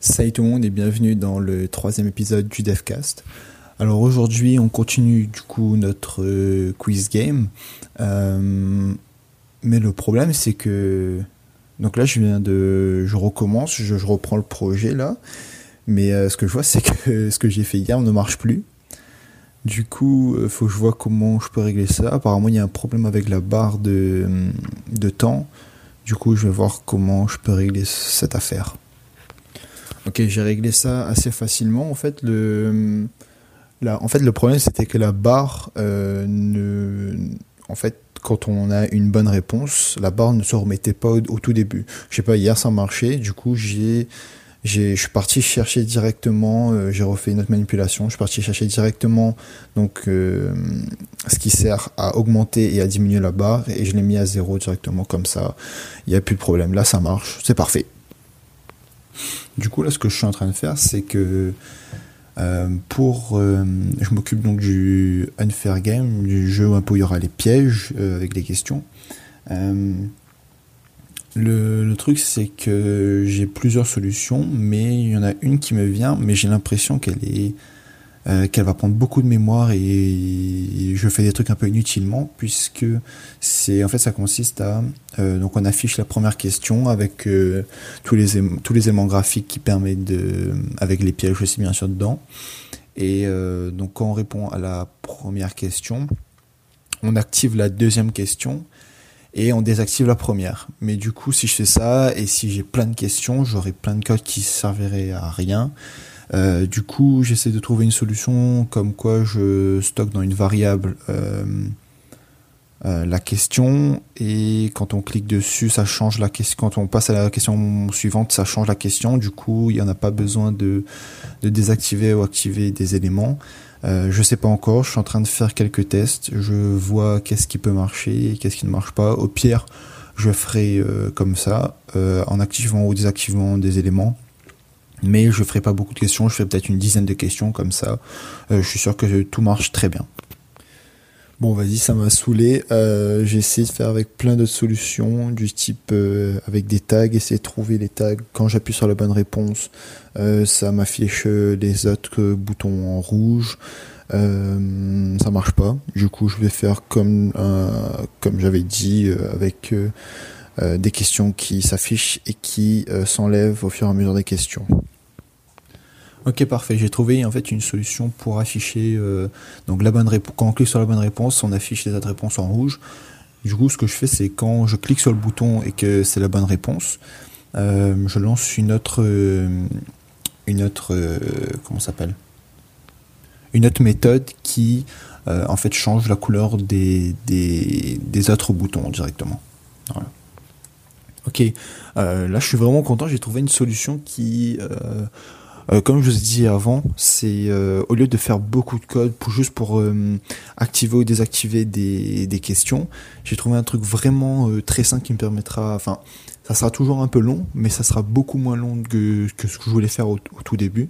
Salut tout le monde et bienvenue dans le troisième épisode du DevCast. Alors aujourd'hui on continue du coup notre euh, quiz game. Euh, mais le problème c'est que... Donc là je viens de... Je recommence, je, reprends le projet là. Mais euh, ce que je vois c'est que ce que j'ai fait hier ne marche plus. Du coup, faut que je vois comment je peux régler ça. Apparemment, il y a un problème avec la barre de temps. Du coup, je vais voir comment je peux régler cette affaire. Ok, j'ai réglé ça assez facilement. En fait, le, en fait, le problème, c'était que la barre euh. En fait, quand on a une bonne réponse, la barre ne se remettait pas au, tout début. Je sais pas, hier ça marchait. Du coup, j'ai je suis parti chercher directement, euh, j'ai refait une autre manipulation, je suis parti chercher directement donc euh, ce qui sert à augmenter et à diminuer la barre et je l'ai mis à zéro directement comme ça. Il n'y a plus de problème. Là, ça marche, c'est parfait. Du coup, là, ce que je suis en train de faire, c'est que euh, pour, je m'occupe donc du unfair game, du jeu où il y aura les pièges avec les questions. Le, truc, c'est que j'ai plusieurs solutions, mais il y en a une qui me vient, mais j'ai l'impression qu'elle est euh, qu'elle va prendre beaucoup de mémoire et je fais des trucs un peu inutilement puisque c'est en fait ça consiste à euh, donc on affiche la première question avec euh, tous les tous les éléments graphiques qui permettent de avec les pièges aussi bien sûr dedans et donc quand on répond à la première question on active la deuxième question et on désactive la première. Mais du coup, si je fais ça et si j'ai plein de questions, j'aurai plein de codes qui serviraient à rien. Euh, du coup, j'essaie de trouver une solution comme quoi je stocke dans une variable euh, euh, la question et quand on clique dessus, ça change la question. Quand on passe à la question suivante, ça change la question. Du coup, il n'y en a pas besoin de, désactiver ou activer des éléments. Euh, je sais pas encore, je suis en train de faire quelques tests, je vois qu'est-ce qui peut marcher, qu'est-ce qui ne marche pas. Au pire, je ferai comme ça, en activant ou désactivant des éléments. Mais je ferai pas beaucoup de questions, je ferai peut-être une dizaine de questions comme ça. je suis sûr que tout marche très bien. Bon, vas-y, ça m'a saoulé. Euh, j'ai essayé de faire avec plein d'autres solutions, du type euh, avec des tags, essayer de trouver les tags. Quand j'appuie sur la bonne réponse, euh, ça m'affiche les autres boutons en rouge. ça marche pas. Du coup, je vais faire comme comme j'avais dit, avec des questions qui s'affichent et qui s'enlèvent au fur et à mesure des questions. Ok, parfait. J'ai trouvé en fait une solution pour afficher euh, donc la bonne réponse. Quand on clique sur la bonne réponse, on affiche les autres réponses en rouge. Du coup, ce que je fais, c'est quand je clique sur le bouton et que c'est la bonne réponse, euh, je lance une autre, euh, une autre, comment s'appelle? Une autre méthode qui en fait change la couleur des, des, autres boutons directement. Ok, là je suis vraiment content. J'ai trouvé une solution qui comme je vous ai dit avant, c'est euh, au lieu de faire beaucoup de code pour juste pour euh, activer ou désactiver des, des questions, j'ai trouvé un truc vraiment très simple qui me permettra, enfin, ça sera toujours un peu long, mais ça sera beaucoup moins long que, que ce que je voulais faire au, tout début.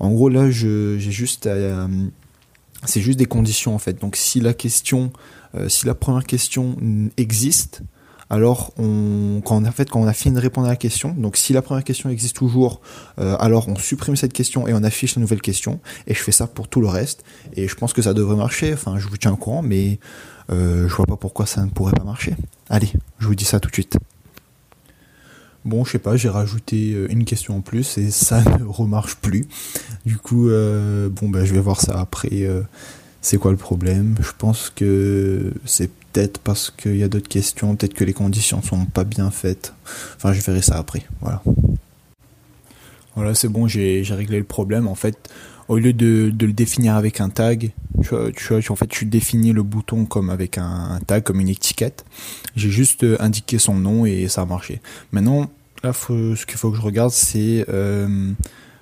En gros, là, j'ai juste c'est juste des conditions en fait. Donc, si la question, si la première question existe, alors on, quand on a fait, quand on a fini de répondre à la question, donc si la première question existe toujours, euh, alors on supprime cette question et on affiche la nouvelle question. Et je fais ça pour tout le reste. Et je pense que ça devrait marcher. Enfin, je vous tiens au courant, mais euh, je vois pas pourquoi ça ne pourrait pas marcher. Allez, je vous dis ça tout de suite. Bon, je sais pas, j'ai rajouté euh, une question en plus et ça ne remarche plus. Du coup, bon, ben, je vais voir ça après. c'est quoi le problème? Je pense que c'est peut-être parce qu'il y a d'autres questions, peut-être que les conditions sont pas bien faites. Enfin, je verrai ça après. Voilà. Voilà, c'est bon, j'ai réglé le problème. En fait, au lieu de, le définir avec un tag, tu vois, en fait, tu définis le bouton comme avec un, tag, comme une étiquette. J'ai juste euh, indiqué son nom et ça a marché. Maintenant, là, ce qu'il faut que je regarde, c'est euh,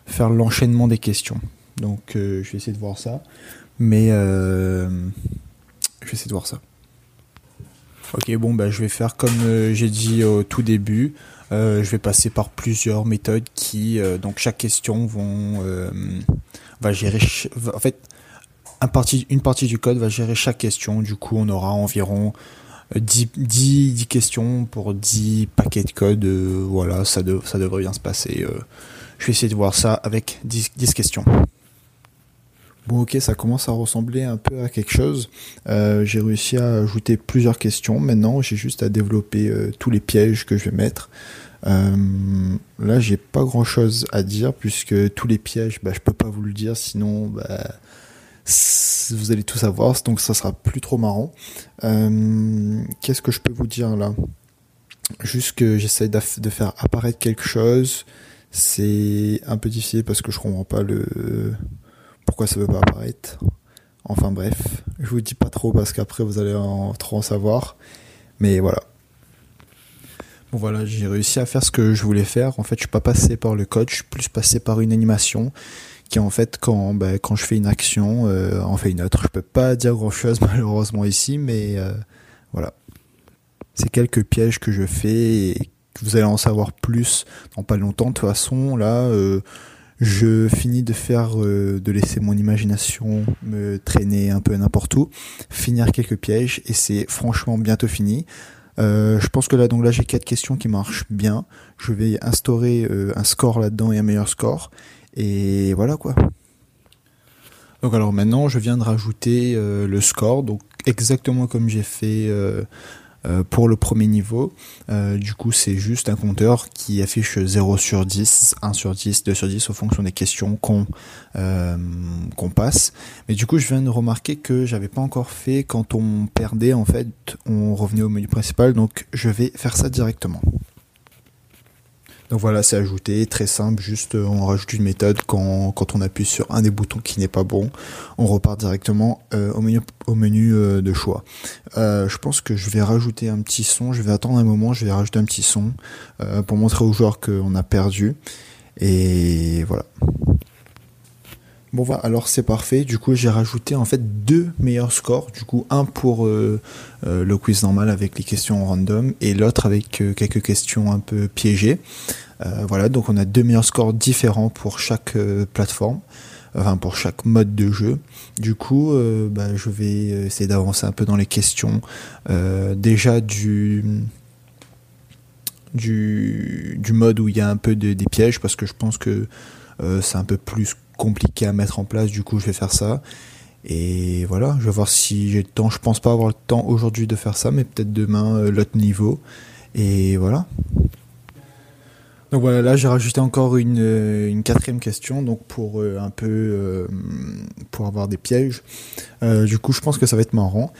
faire l'enchaînement des questions. Donc, euh, je vais essayer de voir ça. Mais je vais essayer de voir ça. Ok, bon, bah, je vais faire comme euh, j'ai dit au tout début. Euh, je vais passer par plusieurs méthodes qui, euh, donc chaque question va gérer, en fait, une partie du code va gérer chaque question. Du coup, on aura environ 10, 10, questions pour 10 paquets de code. voilà, ça, ça devrait bien se passer. je vais essayer de voir ça avec 10, 10 questions. Bon ok, ça commence à ressembler un peu à quelque chose. Euh, j'ai réussi à ajouter plusieurs questions. Maintenant, j'ai juste à développer euh, tous les pièges que je vais mettre. Euh, là, j'ai pas grand chose à dire puisque tous les pièges, bah, je peux pas vous le dire, sinon bah, vous allez tout savoir, donc ça sera plus trop marrant. Qu'est-ce que je peux vous dire là? Juste que j'essaie de faire apparaître quelque chose. C'est un peu difficile parce que je comprends pas le pourquoi ça veut pas apparaître. Enfin bref, je vous dis pas trop parce qu'après vous allez en, trop en savoir. Mais voilà. Bon voilà, j'ai réussi à faire ce que je voulais faire. En fait, je suis pas passé par le code, je suis plus passé par une animation qui en fait quand ben, quand je fais une action, euh, en fait une autre. Je peux pas dire grand chose malheureusement ici, mais euh, voilà. C'est quelques pièges que je fais et vous allez en savoir plus dans pas longtemps. De toute façon, là, euh, je finis de faire, euh, de laisser mon imagination me traîner un peu n'importe où, finir quelques pièges et c'est franchement bientôt fini. Euh, je pense que là donc là j'ai quatre questions qui marchent bien. Je vais instaurer euh, un score là-dedans et un meilleur score et voilà quoi. Donc alors maintenant je viens de rajouter le score donc exactement comme j'ai fait pour le premier niveau, euh, du coup, c'est juste un compteur qui affiche 0 sur 10, 1 sur 10, 2 sur 10 au fonction des questions qu'on euh, qu'on passe. Mais du coup, je viens de remarquer que j'avais pas encore fait quand on perdait en fait, on revenait au menu principal, donc je vais faire ça directement. Donc voilà, c'est ajouté, très simple, juste euh, on rajoute une méthode quand, quand on appuie sur un des boutons qui n'est pas bon, on repart directement euh, au menu, au menu euh, de choix. je pense que je vais rajouter un petit son, je vais attendre un moment, je vais rajouter un petit son pour montrer aux joueurs qu'on a perdu. Et voilà. Bon voilà, alors c'est parfait. Du coup, j'ai rajouté en fait deux meilleurs scores. Du coup, un pour le quiz normal avec les questions random et l'autre avec quelques questions un peu piégées. Euh, voilà, donc on a deux meilleurs scores différents pour chaque euh, plateforme, enfin pour chaque mode de jeu. Du coup, euh, bah, je vais essayer d'avancer un peu dans les questions. déjà du du, du mode où il y a un peu de, des pièges parce que je pense que c'est un peu plus compliqué à mettre en place du coup je vais faire ça et voilà je vais voir si j'ai le temps je pense pas avoir le temps aujourd'hui de faire ça mais peut-être demain l'autre niveau et voilà donc voilà, là j'ai rajouté encore une, euh, une, quatrième question, donc pour euh, un peu euh, pour avoir des pièges. du coup, je pense que ça va être marrant.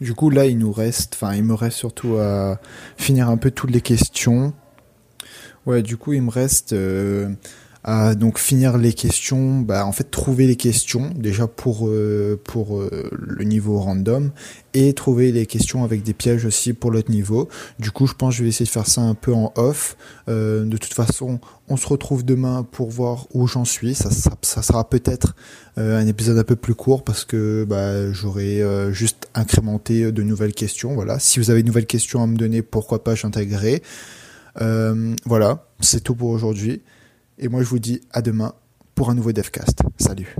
du coup, là il nous reste, enfin il me reste surtout à finir un peu toutes les questions. Ouais, du coup il me reste donc finir les questions, bah, en fait trouver les questions déjà pour euh, euh, le niveau random et trouver les questions avec des pièges aussi pour l'autre niveau. Du coup, je pense que je vais essayer de faire ça un peu en off. Euh, de toute façon, on se retrouve demain pour voir où j'en suis. Ça, ça, sera peut-être un épisode un peu plus court parce que bah, j'aurai juste incrémenté de nouvelles questions. Voilà. Si vous avez de nouvelles questions à me donner, pourquoi pas j'intégrerai. Voilà, c'est tout pour aujourd'hui. Et moi, je vous dis à demain pour un nouveau DevCast. Salut.